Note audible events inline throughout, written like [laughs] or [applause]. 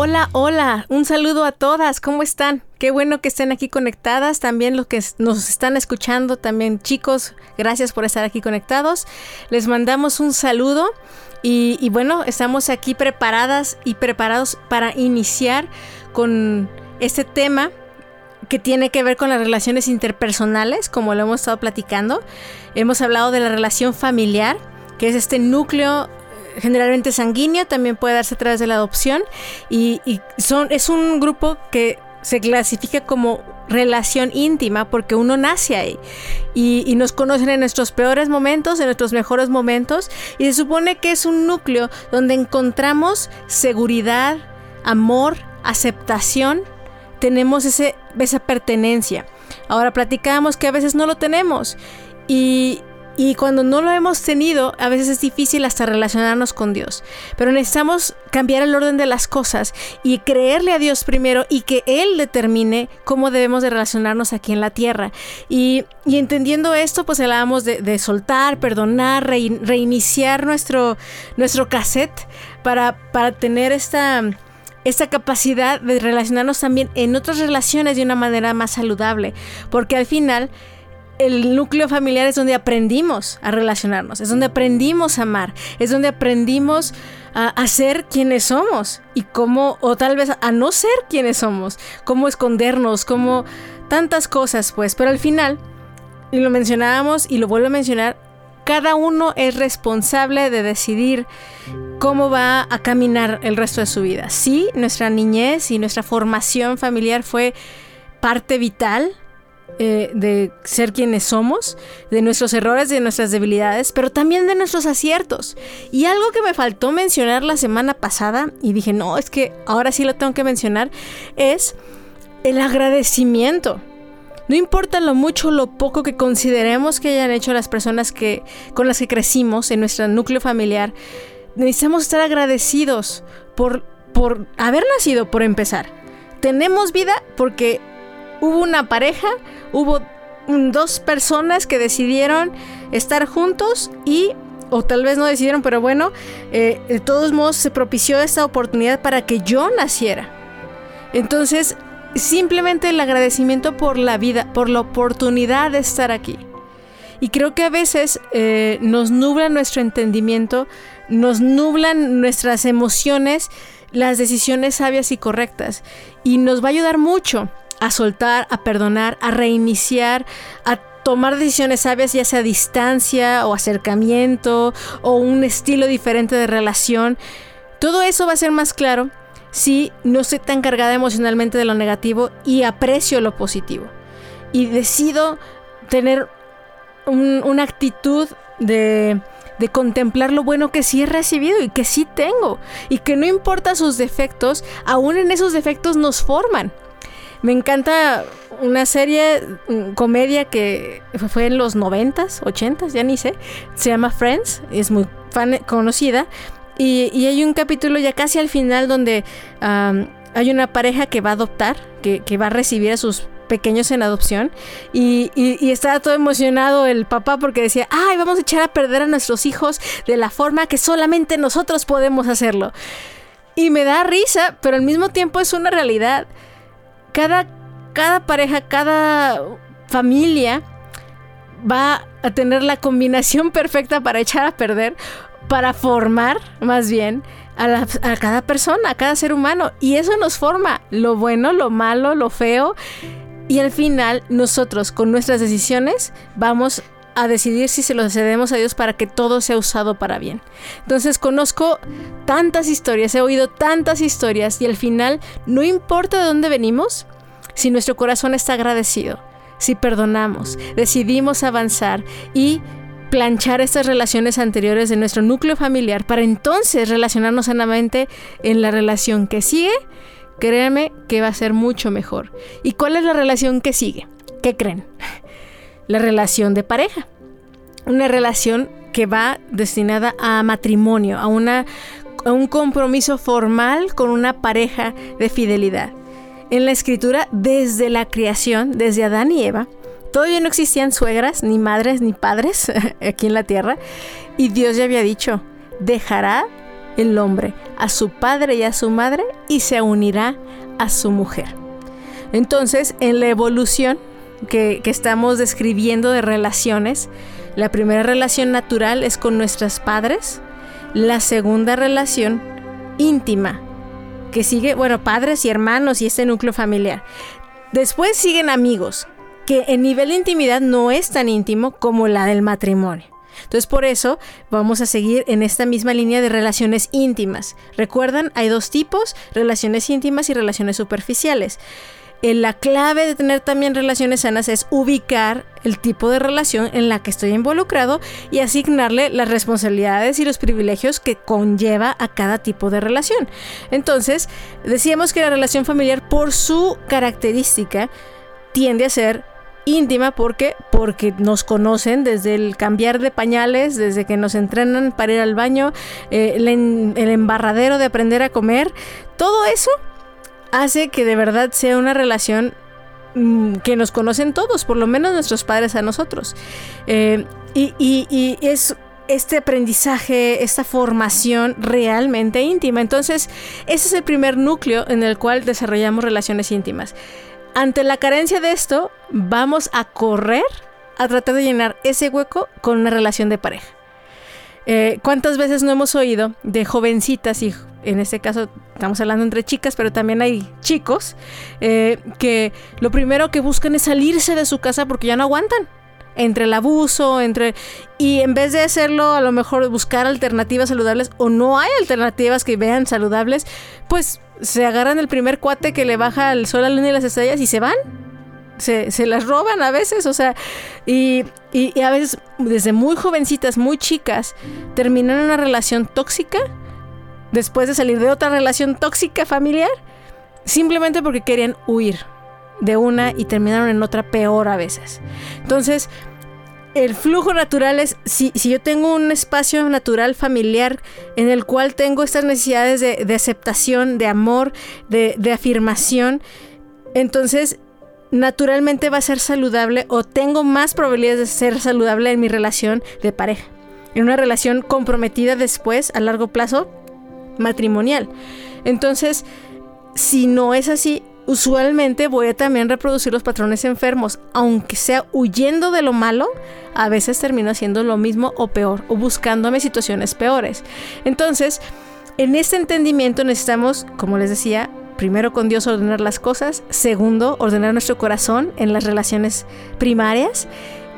Hola, hola, un saludo a todas, ¿cómo están? Qué bueno que estén aquí conectadas, también los que nos están escuchando, también chicos, gracias por estar aquí conectados. Les mandamos un saludo y, bueno, estamos aquí preparadas y preparados para iniciar con este tema que tiene que ver con las relaciones interpersonales, como lo hemos estado platicando. Hemos hablado de la relación familiar, que es este núcleo generalmente sanguíneo, también puede darse a través de la adopción y, son, es un grupo que se clasifica como relación íntima porque uno nace ahí y, y, nos conocen en nuestros peores momentos, en nuestros mejores momentos y se supone que es un núcleo donde encontramos seguridad, amor, aceptación, tenemos ese, esa pertenencia. Ahora platicamos que a veces no lo tenemos y, y cuando no lo hemos tenido, a veces es difícil hasta relacionarnos con Dios. Pero necesitamos cambiar el orden de las cosas y creerle a Dios primero y que Él determine cómo debemos de relacionarnos aquí en la tierra. Y, entendiendo esto, pues hablábamos de, de soltar, perdonar, reiniciar nuestro, nuestro cassette para, para tener esta esta capacidad de relacionarnos también en otras relaciones de una manera más saludable, porque al final el núcleo familiar es donde aprendimos a relacionarnos, es donde aprendimos a amar, es donde aprendimos a, ser quienes somos y cómo, o tal vez a no ser quienes somos, cómo escondernos, cómo tantas cosas, pues, pero al final, y lo mencionábamos y lo vuelvo a mencionar, cada uno es responsable de decidir cómo va a caminar el resto de su vida. Sí, nuestra niñez y nuestra formación familiar fue parte vital eh, de ser quienes somos, de nuestros errores, de nuestras debilidades, pero también de nuestros aciertos. Y algo que me faltó mencionar la semana pasada, y dije, no, es que ahora sí lo tengo que mencionar, es el agradecimiento. No importa lo mucho o lo poco que consideremos que hayan hecho las personas que, con las que crecimos en nuestro núcleo familiar, necesitamos estar agradecidos por, por haber nacido, por empezar. Tenemos vida porque hubo una pareja, hubo dos personas que decidieron estar juntos y o tal vez no decidieron, pero bueno, eh, de todos modos se propició esta oportunidad para que yo naciera. Entonces, simplemente el agradecimiento por la vida, por la oportunidad de estar aquí. Y creo que a veces eh, nos nubla nuestro entendimiento, nos nublan nuestras emociones, las decisiones sabias y correctas. Y nos va a ayudar mucho a soltar, a perdonar, a reiniciar, a tomar decisiones sabias, ya sea distancia o acercamiento o un estilo diferente de relación. Todo eso va a ser más claro si no estoy tan cargada emocionalmente de lo negativo y aprecio lo positivo. Y decido tener una actitud de, de contemplar lo bueno que sí he recibido y que sí tengo. Y que no importa sus defectos, aún en esos defectos nos forman. Me encanta una serie, comedia que fue en los 90s, 80s, ya ni sé. Se llama Friends, es muy conocida. Y, hay un capítulo ya casi al final donde hay una pareja que va a adoptar, que, va a recibir a sus pequeños en adopción y, y, estaba todo emocionado el papá porque decía, ay, vamos a echar a perder a nuestros hijos de la forma que solamente nosotros podemos hacerlo. Y me da risa, pero al mismo tiempo es una realidad cada, cada pareja, cada familia va a tener la combinación [laughs] perfecta para echar a perder, para formar más bien a, a, cada persona, a cada ser humano. Y eso nos forma lo bueno, lo malo, lo feo. Y al final nosotros con nuestras decisiones vamos a decidir si se lo cedemos a Dios para que todo sea usado para bien. Entonces conozco tantas historias, he oído tantas historias y al final no importa de dónde venimos, si nuestro corazón está agradecido, si perdonamos, decidimos avanzar y planchar estas relaciones anteriores de nuestro núcleo familiar para entonces relacionarnos sanamente en la relación que sigue, créanme que va a ser mucho mejor. ¿Y cuál es la relación que sigue? ¿Qué creen? La relación de pareja. Una relación que va destinada a matrimonio, a, una, a un compromiso formal con una pareja de fidelidad. En la escritura, desde la creación, desde Adán y Eva, todavía no existían suegras, ni madres, ni padres [laughs] aquí en la tierra, y Dios ya había dicho, dejará el hombre a su padre y a su madre y se unirá a su mujer. Entonces, en la evolución que, estamos describiendo de relaciones, la primera relación natural es con nuestros padres, la segunda relación íntima, que sigue, bueno, padres y hermanos y este núcleo familiar. Después siguen amigos, que en nivel de intimidad no es tan íntimo como la del matrimonio. Entonces por eso vamos a seguir en esta misma línea de relaciones íntimas. Recuerdan, hay dos tipos, relaciones íntimas y relaciones superficiales. Eh, la clave de tener también relaciones sanas es ubicar el tipo de relación en la que estoy involucrado y asignarle las responsabilidades y los privilegios que conlleva a cada tipo de relación. Entonces, decíamos que la relación familiar por su característica tiende a ser íntima porque porque nos conocen desde el cambiar de pañales, desde que nos entrenan para ir al baño, eh, el, el embarradero de aprender a comer, todo eso hace que de verdad sea una relación mm, que nos conocen todos, por lo menos nuestros padres a nosotros. Eh, y, es este aprendizaje, esta formación realmente íntima. Entonces, ese es el primer núcleo en el cual desarrollamos relaciones íntimas. Ante la carencia de esto, vamos a correr a tratar de llenar ese hueco con una relación de pareja. Eh, ¿Cuántas veces no hemos oído de jovencitas y en este caso estamos hablando entre chicas, pero también hay chicos eh, que lo primero que buscan es salirse de su casa porque ya no aguantan? entre el abuso, entre... Y en vez de hacerlo, a lo mejor buscar alternativas saludables o no hay alternativas que vean saludables, pues se agarran el primer cuate que le baja el sol, la luna y las estrellas y se van se, las roban a veces, o sea, y, a veces desde muy jovencitas, muy chicas, terminan una relación tóxica después de salir de otra relación tóxica familiar, simplemente porque querían huir de una y terminaron en otra peor a veces. Entonces, el flujo natural es, si, si, yo tengo un espacio natural familiar en el cual tengo estas necesidades de, aceptación, de amor, de, de afirmación, entonces naturalmente va a ser saludable o tengo más probabilidades de ser saludable en mi relación de pareja. En una relación comprometida después, a largo plazo, matrimonial. Entonces, si no es así, usualmente voy a también reproducir los patrones enfermos, aunque sea huyendo de lo malo, a veces termino haciendo lo mismo o peor, o buscándome situaciones peores. Entonces, en este entendimiento necesitamos, como les decía, primero con Dios ordenar las cosas, segundo ordenar nuestro corazón en las relaciones primarias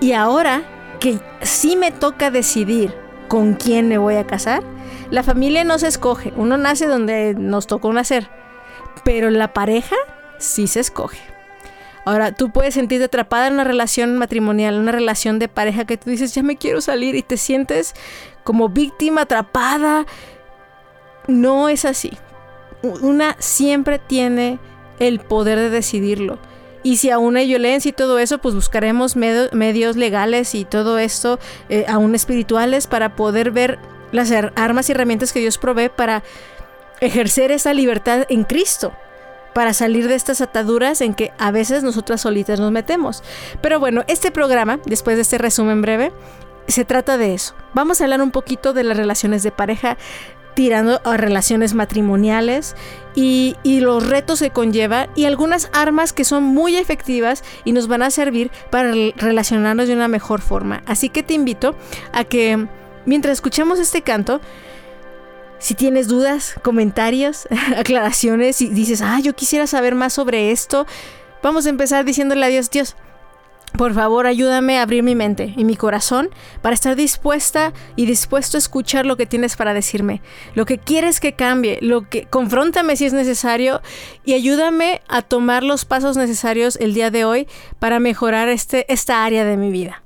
y ahora que sí me toca decidir con quién me voy a casar, la familia no se escoge, uno nace donde nos tocó nacer, pero la pareja sí se escoge. Ahora, tú puedes sentirte atrapada en una relación matrimonial, una relación de pareja que tú dices, ya me quiero salir y te sientes como víctima atrapada. No es así una siempre tiene el poder de decidirlo. Y si aún hay violencia y todo eso, pues buscaremos medios legales y todo esto, eh, aún espirituales, para poder ver las armas y herramientas que Dios provee para ejercer esa libertad en Cristo, para salir de estas ataduras en que a veces nosotras solitas nos metemos. Pero bueno, este programa, después de este resumen breve, se trata de eso. Vamos a hablar un poquito de las relaciones de pareja, tirando a relaciones matrimoniales y, los retos que conlleva y algunas armas que son muy efectivas y nos van a servir para relacionarnos de una mejor forma. Así que te invito a que mientras escuchamos este canto, si tienes dudas, comentarios, [laughs] aclaraciones y dices, ah, yo quisiera saber más sobre esto, vamos a empezar diciéndole a Dios, Dios, por favor, ayúdame a abrir mi mente y mi corazón para estar dispuesta y dispuesto a escuchar lo que tienes para decirme, lo que quieres que cambie, lo que confróntame si es necesario y ayúdame a tomar los pasos necesarios el día de hoy para mejorar este, esta área de mi vida.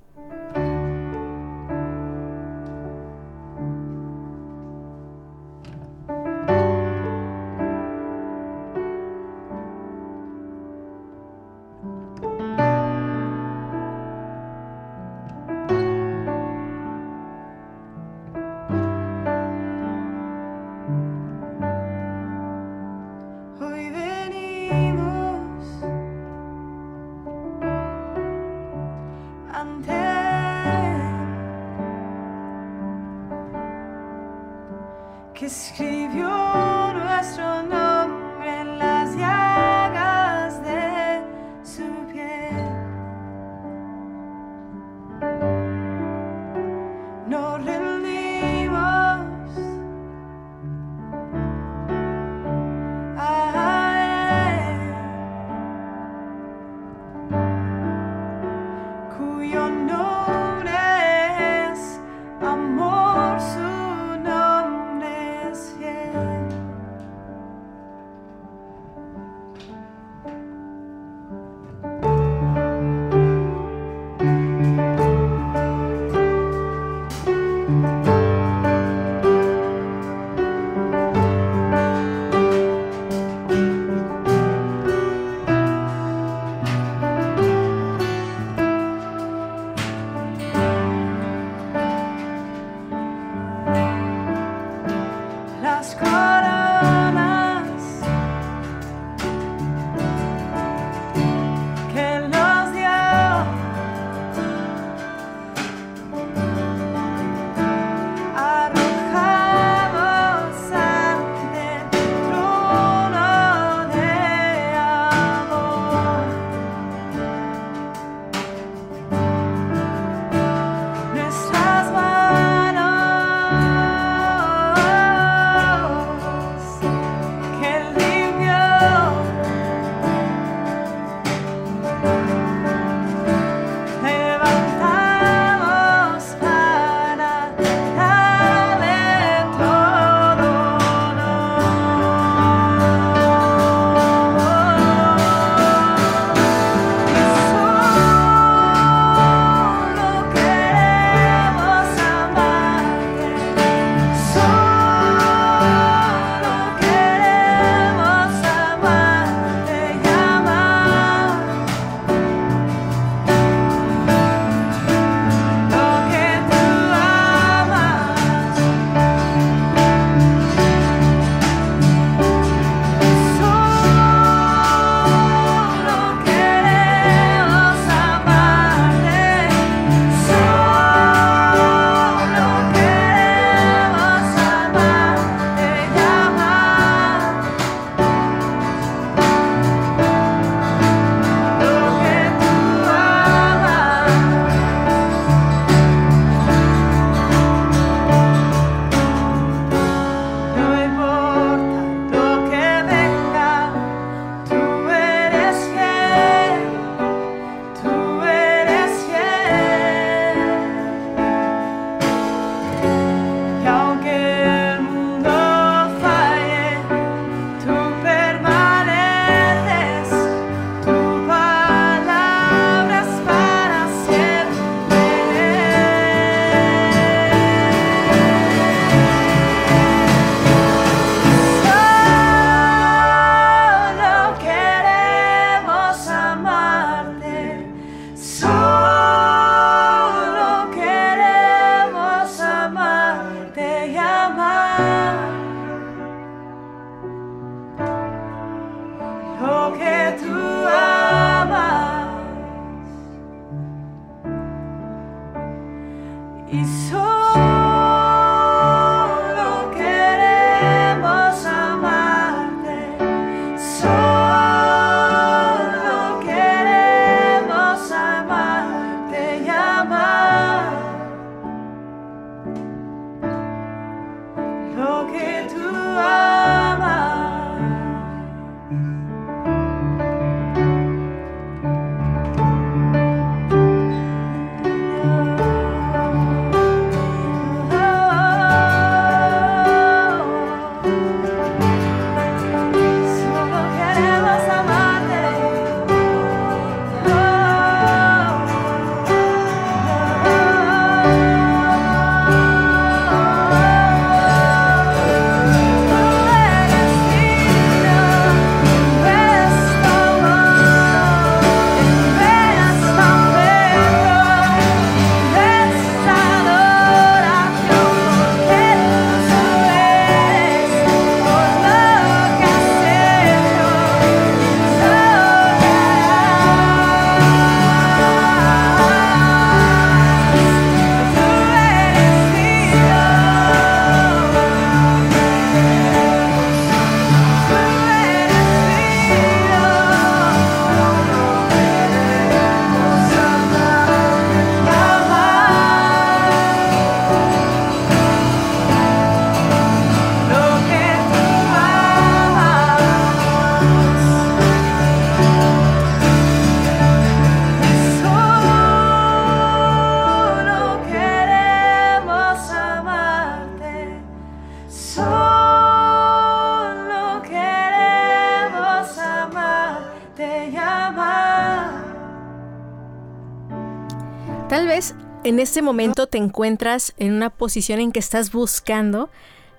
En este momento te encuentras en una posición en que estás buscando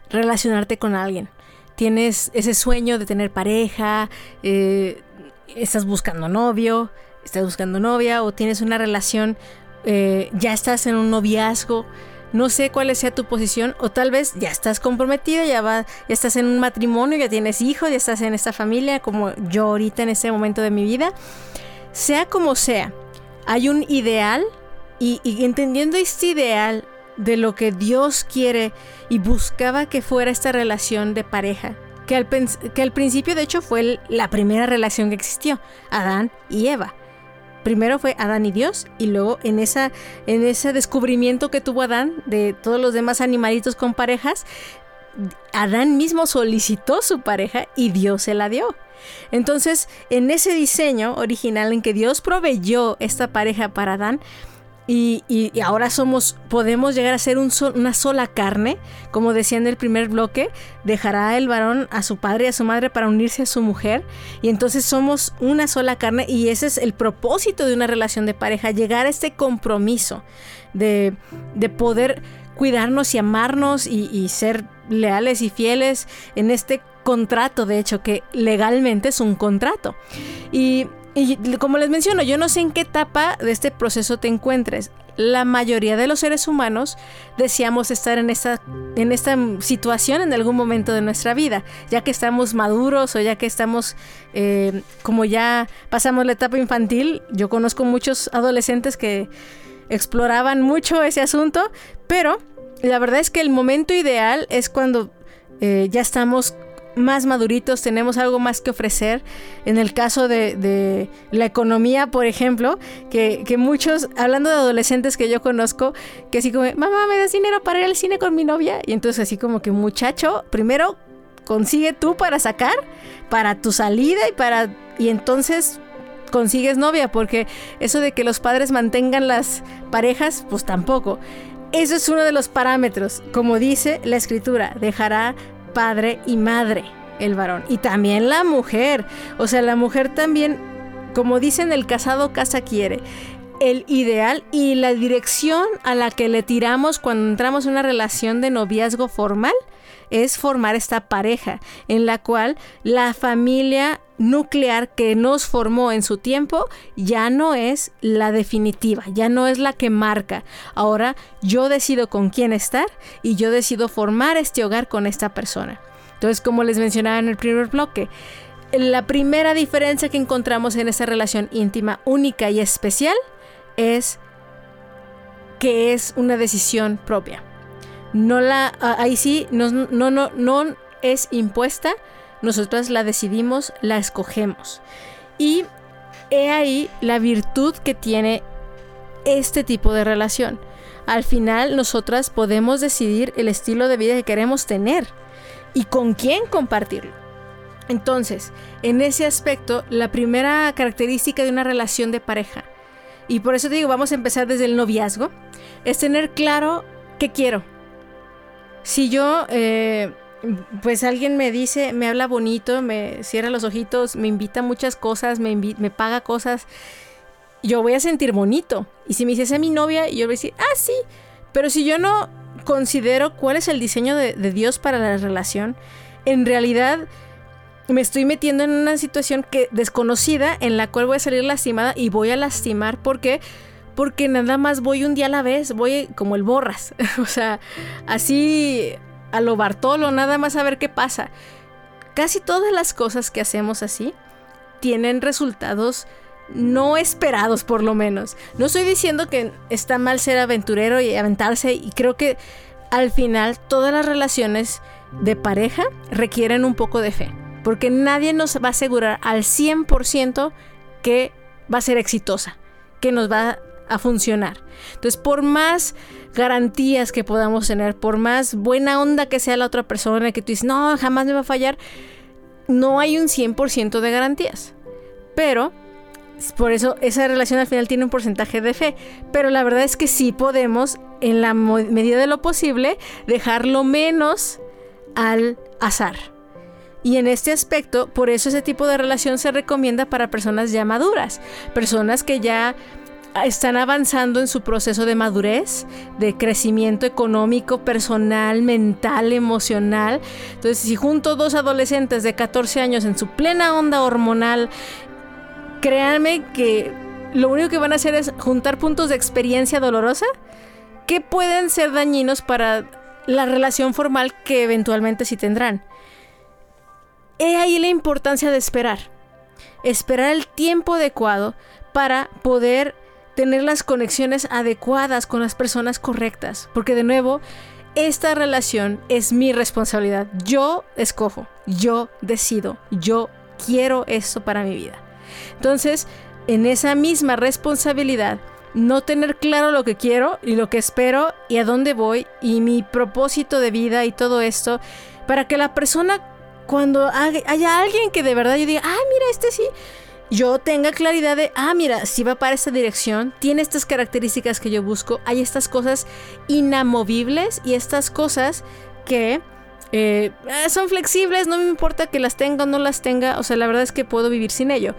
relacionarte con alguien. Tienes ese sueño de tener pareja, eh, estás buscando novio, estás buscando novia o tienes una relación, eh, ya estás en un noviazgo. No sé cuál sea tu posición o tal vez ya estás comprometida, ya, va, ya estás en un matrimonio, ya tienes hijos, ya estás en esta familia como yo ahorita en este momento de mi vida. Sea como sea, hay un ideal y, entendiendo este ideal de lo que Dios quiere y buscaba que fuera esta relación de pareja, que al, que al principio de hecho fue la primera relación que existió, Adán y Eva. Primero fue Adán y Dios y luego en, esa, en ese descubrimiento que tuvo Adán de todos los demás animalitos con parejas, Adán mismo solicitó su pareja y Dios se la dio. Entonces, en ese diseño original en que Dios proveyó esta pareja para Adán, y, ahora somos, podemos llegar a ser una sola carne, como decía en el primer bloque, dejará el varón a su padre y a su madre para unirse a su mujer, y entonces somos una sola carne, y ese es el propósito de una relación de pareja, llegar a este compromiso de, poder cuidarnos y amarnos y, y ser leales y fieles en este contrato, de hecho, que legalmente es un contrato. Y y como les menciono, yo no sé en qué etapa de este proceso te encuentres. La mayoría de los seres humanos deseamos estar en esta, en esta situación en algún momento de nuestra vida, ya que estamos maduros o ya que estamos, eh, como ya pasamos la etapa infantil. Yo conozco muchos adolescentes que exploraban mucho ese asunto, pero la verdad es que el momento ideal es cuando eh, ya estamos más maduritos, tenemos algo más que ofrecer. En el caso de, la economía, por ejemplo, que, muchos, hablando de adolescentes que yo conozco, que así como, mamá, ¿me das dinero para ir al cine con mi novia? Y entonces así como que muchacho, primero consigue tú para sacar, para tu salida y para... Y entonces consigues novia, porque eso de que los padres mantengan las parejas, pues tampoco. Eso es uno de los parámetros. Como dice la escritura, dejará padre y madre, el varón. Y también la mujer. O sea, la mujer también, como dicen, el casado casa quiere. El ideal y la dirección a la que le tiramos cuando entramos en una relación de noviazgo formal es formar esta pareja en la cual la familia nuclear que nos formó en su tiempo ya no es la definitiva, ya no es la que marca. Ahora yo decido con quién estar y yo decido formar este hogar con esta persona. Entonces, como les mencionaba en el primer bloque, la primera diferencia que encontramos en esta relación íntima única y especial es que es una decisión propia. No la ahí sí no no no no es impuesta, nosotras la decidimos, la escogemos. Y he ahí la virtud que tiene este tipo de relación. Al final nosotras podemos decidir el estilo de vida que queremos tener y con quién compartirlo. Entonces, en ese aspecto, la primera característica de una relación de pareja, y por eso digo, vamos a empezar desde el noviazgo, es tener claro qué quiero. Si yo eh, pues alguien me dice, me habla bonito, me cierra los ojitos, me invita a muchas cosas, me, me paga cosas, yo voy a sentir bonito. Y si me dice, es mi novia, yo voy a decir, ah, sí. Pero si yo no considero cuál es el diseño de, de Dios para la relación, en realidad me estoy metiendo en una situación que desconocida en la cual voy a salir lastimada y voy a lastimar porque porque nada más voy un día a la vez, voy como el borras, [laughs] o sea, así a lo Bartolo, nada más a ver qué pasa. Casi todas las cosas que hacemos así tienen resultados no esperados por lo menos. No estoy diciendo que está mal ser aventurero y aventarse y creo que al final todas las relaciones de pareja requieren un poco de fe. Porque nadie nos va a asegurar al 100% que va a ser exitosa, que nos va a funcionar. Entonces, por más garantías que podamos tener, por más buena onda que sea la otra persona, que tú dices, no, jamás me va a fallar, no hay un 100% de garantías. Pero, por eso esa relación al final tiene un porcentaje de fe. Pero la verdad es que sí podemos, en la medida de lo posible, dejarlo menos al azar. Y en este aspecto, por eso ese tipo de relación se recomienda para personas ya maduras, personas que ya están avanzando en su proceso de madurez, de crecimiento económico, personal, mental, emocional. Entonces, si junto dos adolescentes de 14 años en su plena onda hormonal, créanme que lo único que van a hacer es juntar puntos de experiencia dolorosa que pueden ser dañinos para la relación formal que eventualmente sí tendrán. He ahí la importancia de esperar. Esperar el tiempo adecuado para poder tener las conexiones adecuadas con las personas correctas. Porque de nuevo, esta relación es mi responsabilidad. Yo escojo, yo decido, yo quiero esto para mi vida. Entonces, en esa misma responsabilidad, no tener claro lo que quiero y lo que espero y a dónde voy y mi propósito de vida y todo esto, para que la persona cuando haya alguien que de verdad yo diga, ah, mira, este sí, yo tenga claridad de, ah, mira, si va para esta dirección, tiene estas características que yo busco, hay estas cosas inamovibles y estas cosas que eh, eh, son flexibles, no me importa que las tenga o no las tenga, o sea, la verdad es que puedo vivir sin ello.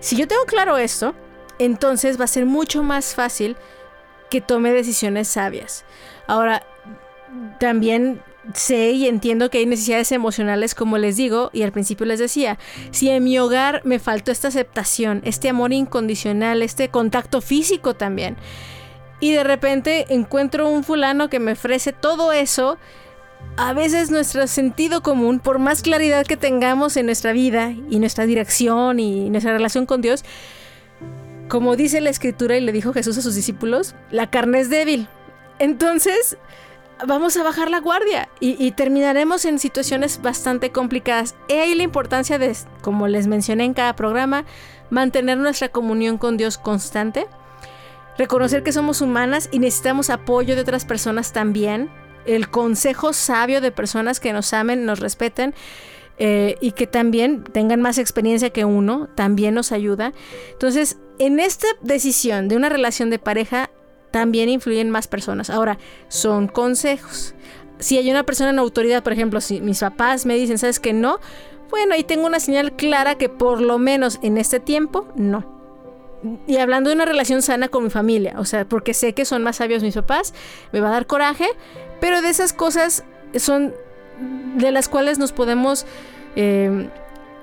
Si yo tengo claro esto, entonces va a ser mucho más fácil que tome decisiones sabias. Ahora, también sé y entiendo que hay necesidades emocionales, como les digo, y al principio les decía, si en mi hogar me faltó esta aceptación, este amor incondicional, este contacto físico también, y de repente encuentro un fulano que me ofrece todo eso, a veces nuestro sentido común, por más claridad que tengamos en nuestra vida y nuestra dirección y nuestra relación con Dios, como dice la escritura y le dijo Jesús a sus discípulos, la carne es débil. Entonces, vamos a bajar la guardia y, terminaremos en situaciones bastante complicadas. He ahí la importancia de, como les mencioné en cada programa, mantener nuestra comunión con Dios constante, reconocer que somos humanas y necesitamos apoyo de otras personas también, el consejo sabio de personas que nos amen, nos respeten. Eh, y que también tengan más experiencia que uno, también nos ayuda. Entonces, en esta decisión de una relación de pareja, también influyen más personas. Ahora, son consejos. Si hay una persona en autoridad, por ejemplo, si mis papás me dicen, ¿sabes que no? Bueno, ahí tengo una señal clara que por lo menos en este tiempo, no. Y hablando de una relación sana con mi familia, o sea, porque sé que son más sabios mis papás, me va a dar coraje, pero de esas cosas son de las cuales nos podemos eh,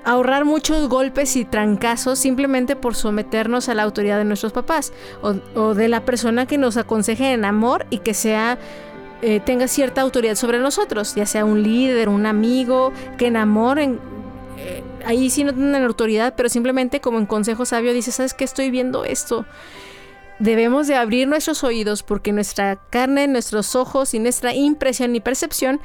ahorrar muchos golpes y trancazos simplemente por someternos a la autoridad de nuestros papás o, de la persona que nos aconseje en amor y que sea eh, tenga cierta autoridad sobre nosotros, ya sea un líder, un amigo, que enamoren. Eh, ahí sí no tienen autoridad, pero simplemente como en consejo sabio dice, ¿sabes qué estoy viendo esto? Debemos de abrir nuestros oídos porque nuestra carne, nuestros ojos y nuestra impresión y percepción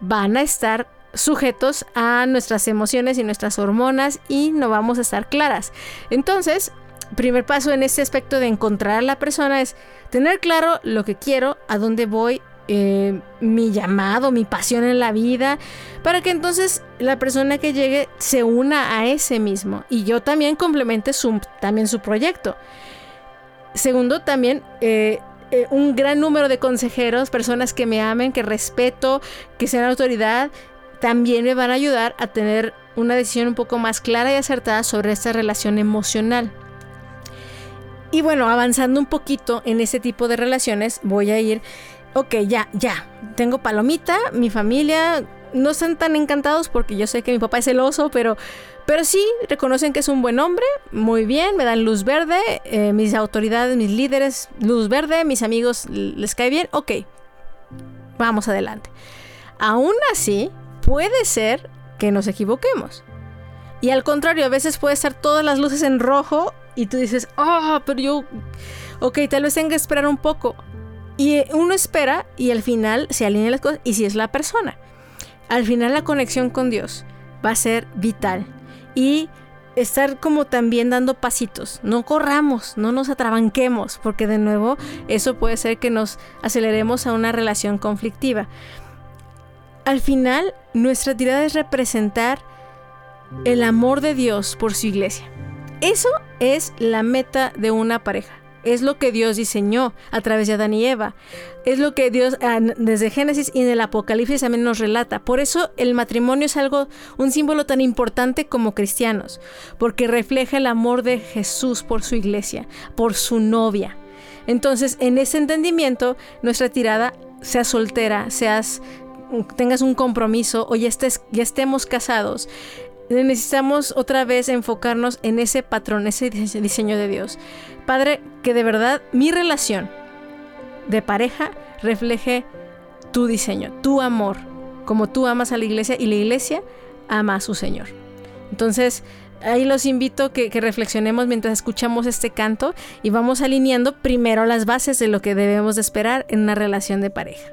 van a estar sujetos a nuestras emociones y nuestras hormonas y no vamos a estar claras. Entonces, primer paso en este aspecto de encontrar a la persona es tener claro lo que quiero, a dónde voy, eh, mi llamado, mi pasión en la vida, para que entonces la persona que llegue se una a ese mismo y yo también complemente su, también su proyecto. Segundo, también eh, eh, un gran número de consejeros, personas que me amen, que respeto, que sean autoridad también me van a ayudar a tener una decisión un poco más clara y acertada sobre esta relación emocional. Y bueno, avanzando un poquito en ese tipo de relaciones, voy a ir, ok, ya, ya, tengo palomita, mi familia no están tan encantados porque yo sé que mi papá es celoso, pero, pero sí reconocen que es un buen hombre, muy bien, me dan luz verde, eh, mis autoridades, mis líderes, luz verde, mis amigos les cae bien, ok, vamos adelante. Aún así, puede ser que nos equivoquemos. Y al contrario, a veces puede estar todas las luces en rojo y tú dices, ah, pero yo, ok, tal vez tenga que esperar un poco. Y uno espera y al final se alinean las cosas y si es la persona. Al final la conexión con Dios va a ser vital. Y estar como también dando pasitos. No corramos, no nos atrabanquemos, porque de nuevo eso puede ser que nos aceleremos a una relación conflictiva. Al final, nuestra tirada es representar el amor de Dios por su iglesia. Eso es la meta de una pareja. Es lo que Dios diseñó a través de Adán y Eva. Es lo que Dios ah, desde Génesis y en el Apocalipsis también nos relata. Por eso el matrimonio es algo, un símbolo tan importante como cristianos, porque refleja el amor de Jesús por su iglesia, por su novia. Entonces, en ese entendimiento, nuestra tirada, seas soltera, seas tengas un compromiso o ya, estemos casados, necesitamos otra vez enfocarnos en ese patrón, ese diseño de Dios. Padre, que de verdad mi relación de pareja refleje tu diseño, tu amor, como tú amas a la iglesia y la iglesia ama a su Señor. Entonces, ahí los invito que, que reflexionemos mientras escuchamos este canto y vamos alineando primero las bases de lo que debemos de esperar en una relación de pareja.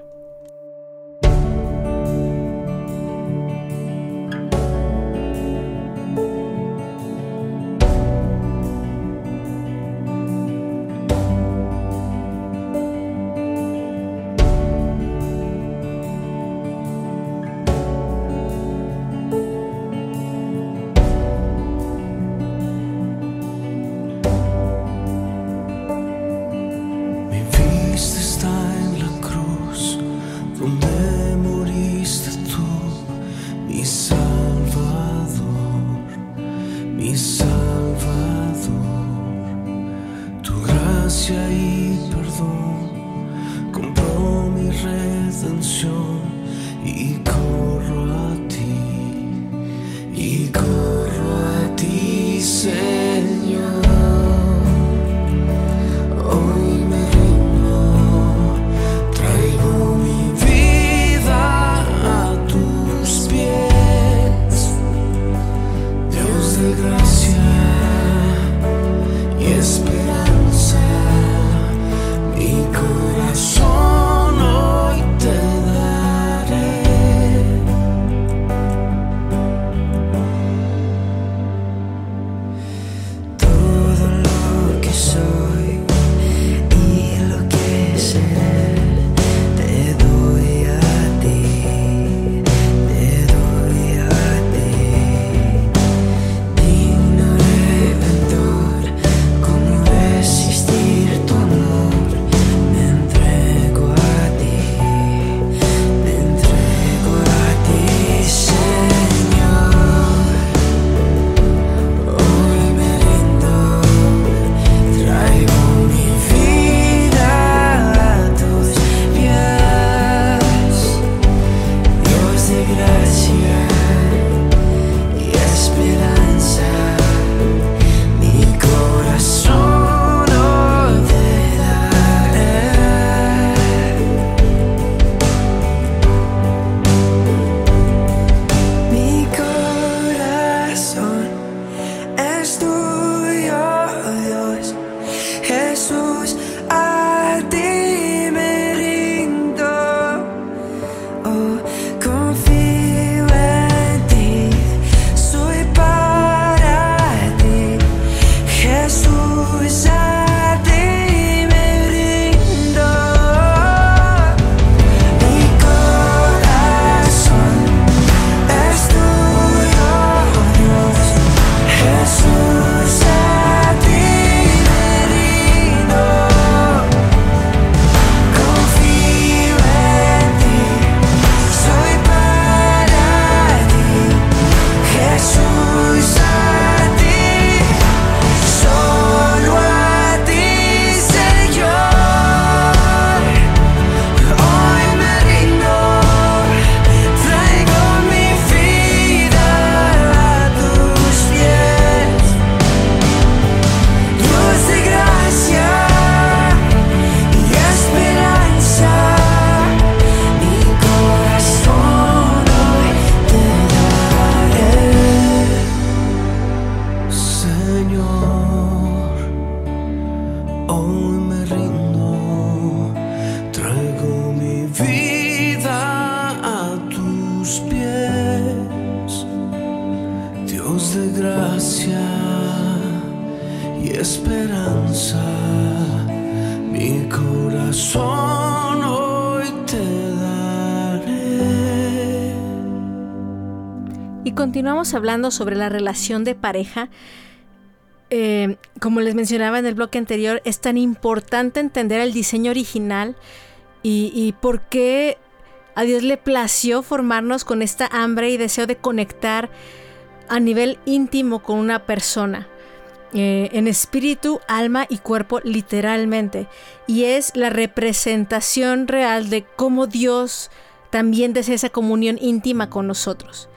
Sobre la relación de pareja, eh, como les mencionaba en el bloque anterior, es tan importante entender el diseño original y, y por qué a Dios le plació formarnos con esta hambre y deseo de conectar a nivel íntimo con una persona. Eh, en espíritu, alma y cuerpo literalmente. Y es la representación real de cómo Dios también desea esa comunión íntima con nosotros.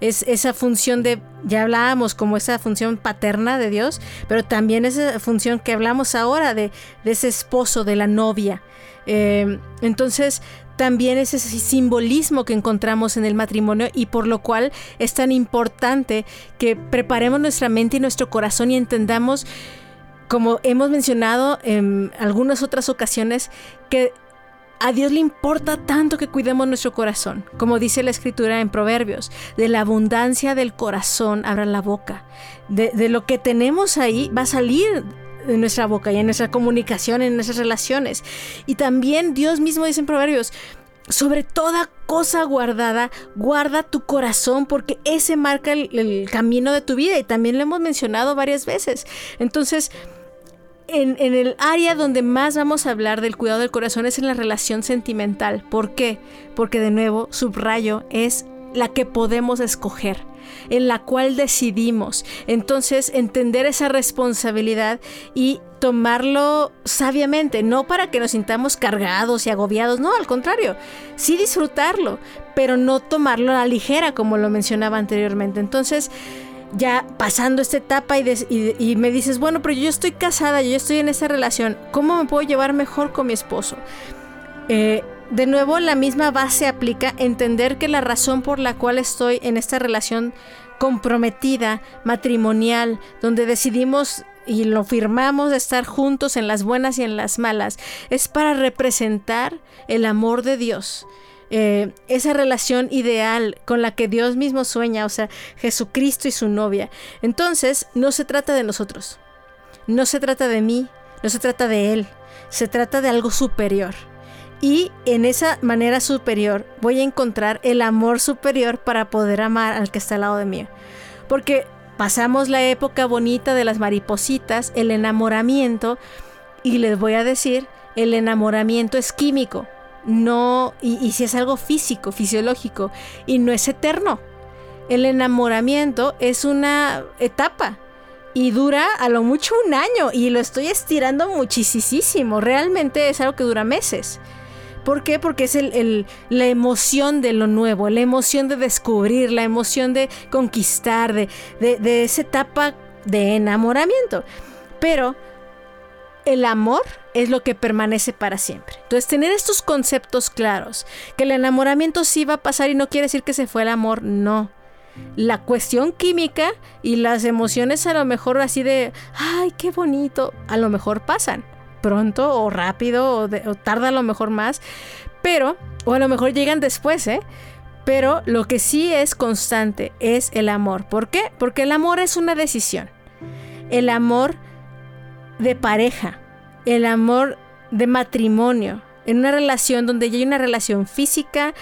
Es esa función de, ya hablábamos como esa función paterna de Dios, pero también esa función que hablamos ahora de, de ese esposo, de la novia. Eh, entonces, también es ese simbolismo que encontramos en el matrimonio y por lo cual es tan importante que preparemos nuestra mente y nuestro corazón y entendamos, como hemos mencionado en algunas otras ocasiones, que a Dios le importa tanto que cuidemos nuestro corazón, como dice la escritura en Proverbios, de la abundancia del corazón abra la boca. De, lo que tenemos ahí va a salir en nuestra boca y en nuestra comunicación, en nuestras relaciones. Y también Dios mismo dice en Proverbios, sobre toda cosa guardada, guarda tu corazón porque ese marca el, camino de tu vida y también lo hemos mencionado varias veces. Entonces, en, el área donde más vamos a hablar del cuidado del corazón es en la relación sentimental. ¿Por qué? Porque de nuevo, subrayo, es la que podemos escoger en la cual decidimos. Entonces, entender esa responsabilidad y tomarlo sabiamente, no para que nos sintamos cargados y agobiados, no, al contrario, sí disfrutarlo, pero no tomarlo a la ligera, como lo mencionaba anteriormente. Entonces, ya pasando esta etapa y, me dices, bueno, pero yo estoy casada, yo estoy en esta relación, ¿cómo me puedo llevar mejor con mi esposo? Eh, de nuevo, la misma base aplica entender que la razón por la cual estoy en esta relación comprometida, matrimonial, donde decidimos y lo firmamos de estar juntos en las buenas y en las malas, es para representar el amor de Dios. Eh, esa relación ideal con la que Dios mismo sueña, o sea, Jesucristo y su novia. Entonces, no se trata de nosotros, no se trata de mí, no se trata de Él, se trata de algo superior. Y en esa manera superior voy a encontrar el amor superior para poder amar al que está al lado de mí. Porque pasamos la época bonita de las maripositas, el enamoramiento, y les voy a decir, el enamoramiento es químico, no, y, si es algo físico, fisiológico, y no es eterno. El enamoramiento es una etapa, y dura a lo mucho un año y lo estoy estirando muchísimo. Realmente es algo que dura meses. ¿Por qué? Porque es el, la emoción de lo nuevo, la emoción de descubrir, la emoción de conquistar, de, de esa etapa de enamoramiento. Pero el amor es lo que permanece para siempre. Entonces, tener estos conceptos claros, que el enamoramiento sí va a pasar y no quiere decir que se fue el amor, no. La cuestión química y las emociones a lo mejor así de, ay, qué bonito, a lo mejor pasan pronto o rápido o, tarda a lo mejor más, pero, o a lo mejor llegan después, ¿eh? Pero lo que sí es constante es el amor. ¿Por qué? Porque el amor es una decisión. El amor de pareja, el amor de matrimonio, en una relación donde ya hay una relación física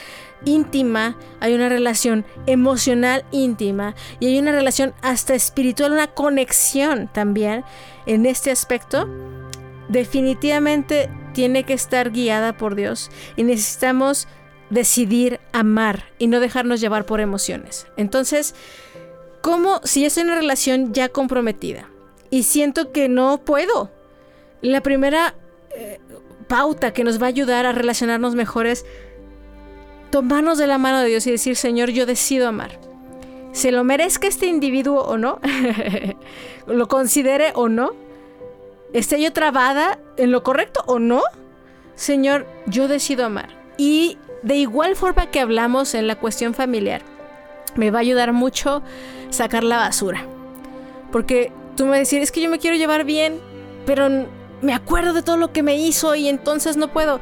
íntima, hay una relación emocional íntima y hay una relación hasta espiritual, una conexión también en este aspecto definitivamente tiene que estar guiada por Dios y necesitamos decidir amar y no dejarnos llevar por emociones. Entonces, ¿cómo si estoy en una relación ya comprometida y siento que no puedo? La primera eh, pauta que nos va a ayudar a relacionarnos mejor es tomarnos de la mano de Dios y decir, Señor, yo decido amar. Se lo merezca este individuo o no, [laughs] lo considere o no, ¿Esté yo trabada en lo correcto o no? Señor, yo decido amar. Y de igual forma que hablamos en la cuestión familiar, me va a ayudar mucho sacar la basura. Porque tú me decís, es que yo me quiero llevar bien, pero me acuerdo de todo lo que me hizo y entonces no puedo.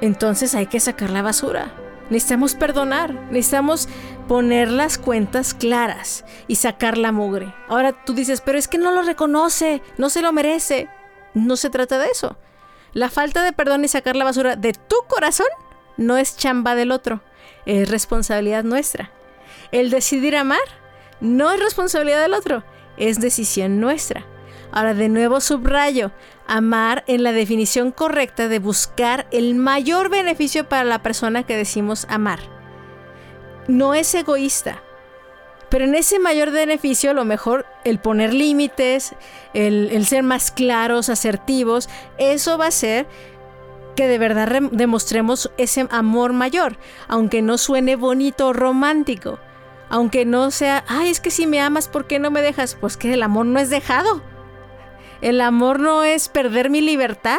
Entonces hay que sacar la basura. Necesitamos perdonar, necesitamos poner las cuentas claras y sacar la mugre. Ahora tú dices, pero es que no lo reconoce, no se lo merece. No se trata de eso. La falta de perdón y sacar la basura de tu corazón no es chamba del otro, es responsabilidad nuestra. El decidir amar no es responsabilidad del otro, es decisión nuestra. Ahora de nuevo subrayo, amar en la definición correcta de buscar el mayor beneficio para la persona que decimos amar. No es egoísta, pero en ese mayor beneficio, a lo mejor el poner límites, el, ser más claros, asertivos, eso va a ser que de verdad demostremos ese amor mayor, aunque no suene bonito o romántico, aunque no sea, ay, es que si me amas, ¿por qué no me dejas? Pues que el amor no es dejado. El amor no es perder mi libertad.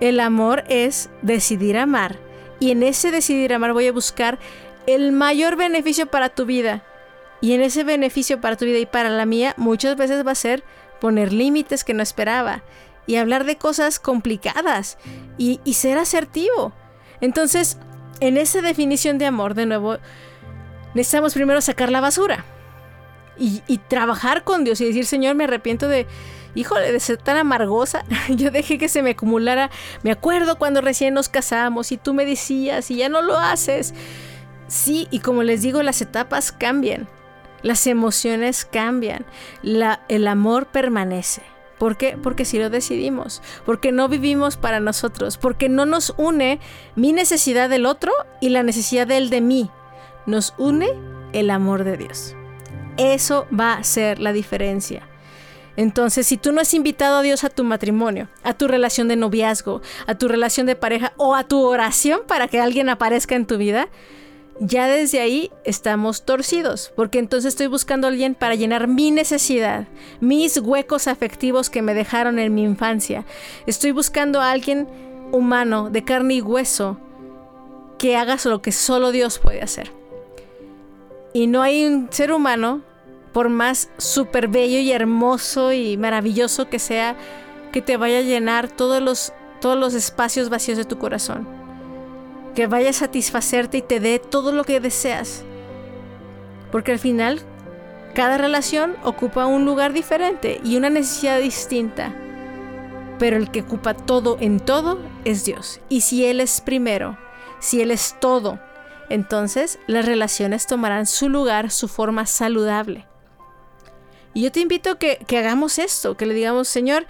El amor es decidir amar. Y en ese decidir amar voy a buscar el mayor beneficio para tu vida. Y en ese beneficio para tu vida y para la mía muchas veces va a ser poner límites que no esperaba y hablar de cosas complicadas y, ser asertivo. Entonces, en esa definición de amor, de nuevo, necesitamos primero sacar la basura y, trabajar con Dios y decir, Señor, me arrepiento de, híjole, de ser tan amargosa. [laughs] Yo dejé que se me acumulara. Me acuerdo cuando recién nos casamos y tú me decías y ya no lo haces. Sí, y como les digo, las etapas cambian, las emociones cambian, el amor permanece. ¿Por qué? Porque si lo decidimos, porque no vivimos para nosotros, porque no nos une mi necesidad del otro y la necesidad del de mí, nos une el amor de Dios. Eso va a ser la diferencia. Entonces, si tú no has invitado a Dios a tu matrimonio, a tu relación de noviazgo, a tu relación de pareja o a tu oración para que alguien aparezca en tu vida, ya desde ahí estamos torcidos, porque entonces estoy buscando a alguien para llenar mi necesidad, mis huecos afectivos que me dejaron en mi infancia. Estoy buscando a alguien humano, de carne y hueso, que haga lo que solo Dios puede hacer. Y no hay un ser humano, por más súper bello y hermoso y maravilloso que sea, que te vaya a llenar todos los, todos los espacios vacíos de tu corazón que vaya a satisfacerte y te dé todo lo que deseas. Porque al final, cada relación ocupa un lugar diferente y una necesidad distinta. Pero el que ocupa todo en todo es Dios. Y si Él es primero, si Él es todo, entonces las relaciones tomarán su lugar, su forma saludable. Y yo te invito que, que hagamos esto, que le digamos, Señor,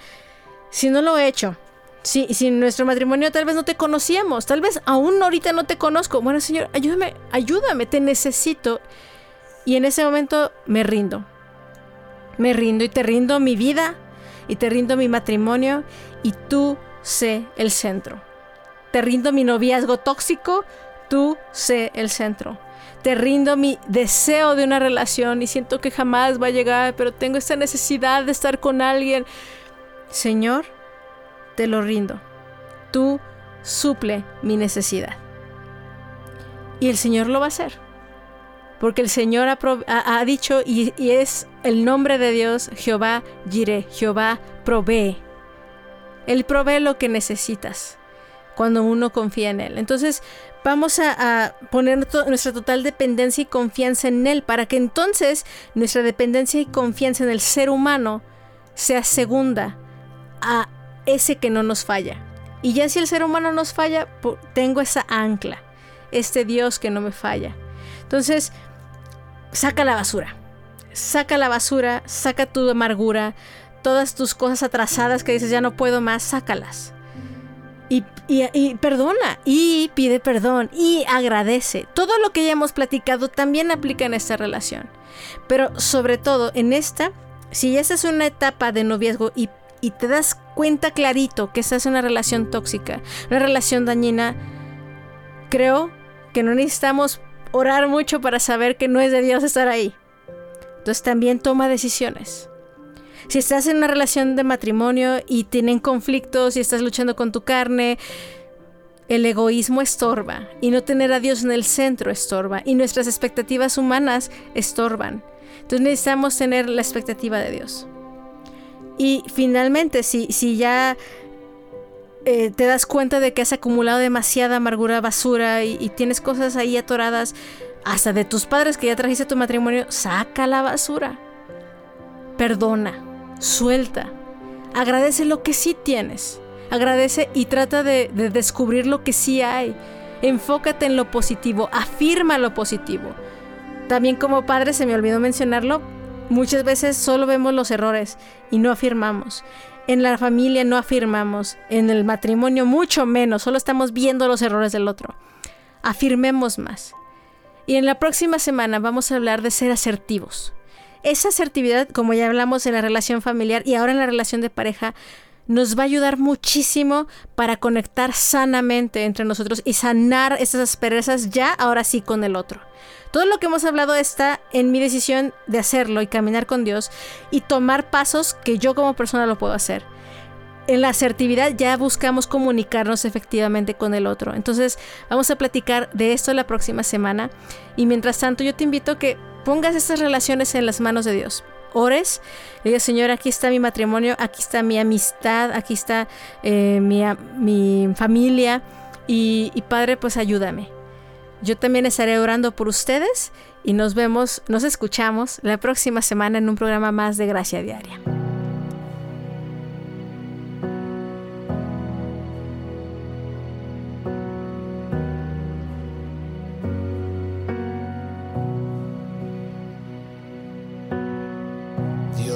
si no lo he hecho, si, si en nuestro matrimonio tal vez no te conocíamos, tal vez aún ahorita no te conozco. Bueno, Señor, ayúdame, ayúdame, te necesito. Y en ese momento me rindo. Me rindo y te rindo mi vida y te rindo mi matrimonio y tú sé el centro. Te rindo mi noviazgo tóxico, tú sé el centro. Te rindo mi deseo de una relación y siento que jamás va a llegar, pero tengo esta necesidad de estar con alguien. Señor, te lo rindo. Tú suple mi necesidad. Y el Señor lo va a hacer. Porque el Señor ha, dicho y, es el nombre de Dios, Jehová Jireh, Jehová provee. Él provee lo que necesitas cuando uno confía en Él. Entonces vamos a, poner nuestra total dependencia y confianza en Él para que entonces nuestra dependencia y confianza en el ser humano sea segunda a ese que no nos falla. Y ya si el ser humano nos falla, tengo esa ancla, este Dios que no me falla. Entonces, saca la basura. Saca la basura, saca tu amargura, todas tus cosas atrasadas que dices ya no puedo más, sácalas. Y, y, perdona, y pide perdón, y agradece. Todo lo que ya hemos platicado también aplica en esta relación. Pero sobre todo en esta, si esa es una etapa de noviazgo y y te das cuenta clarito que esa es una relación tóxica, una relación dañina, creo que no necesitamos orar mucho para saber que no es de Dios estar ahí. Entonces también toma decisiones. Si estás en una relación de matrimonio y tienen conflictos y estás luchando con tu carne, el egoísmo estorba y no tener a Dios en el centro estorba y nuestras expectativas humanas estorban. Entonces necesitamos tener la expectativa de Dios. Y finalmente, si, si ya eh, te das cuenta de que has acumulado demasiada amargura, basura y, tienes cosas ahí atoradas, hasta de tus padres que ya trajiste a tu matrimonio, saca la basura. Perdona, suelta, agradece lo que sí tienes. Agradece y trata de, de descubrir lo que sí hay. Enfócate en lo positivo, afirma lo positivo. También como padre, se me olvidó mencionarlo, Muchas veces solo vemos los errores y no afirmamos. En la familia no afirmamos, en el matrimonio mucho menos, solo estamos viendo los errores del otro. Afirmemos más. Y en la próxima semana vamos a hablar de ser asertivos. Esa asertividad, como ya hablamos en la relación familiar y ahora en la relación de pareja, nos va a ayudar muchísimo para conectar sanamente entre nosotros y sanar esas asperezas ya ahora sí con el otro. Todo lo que hemos hablado está en mi decisión de hacerlo y caminar con Dios y tomar pasos que yo como persona lo puedo hacer. En la asertividad ya buscamos comunicarnos efectivamente con el otro. Entonces vamos a platicar de esto la próxima semana. Y mientras tanto yo te invito a que pongas estas relaciones en las manos de Dios. Ores, diga Señor, aquí está mi matrimonio, aquí está mi amistad, aquí está eh, mi, familia. y Padre, pues ayúdame. Yo también estaré orando por ustedes y nos vemos, nos escuchamos la próxima semana en un programa más de Gracia Diaria.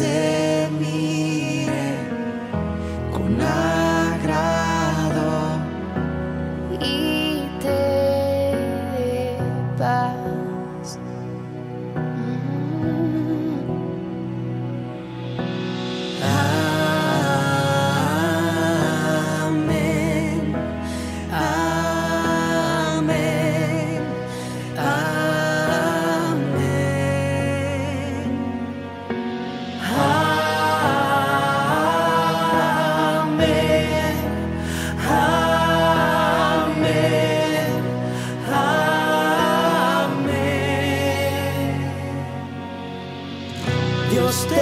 Dios tu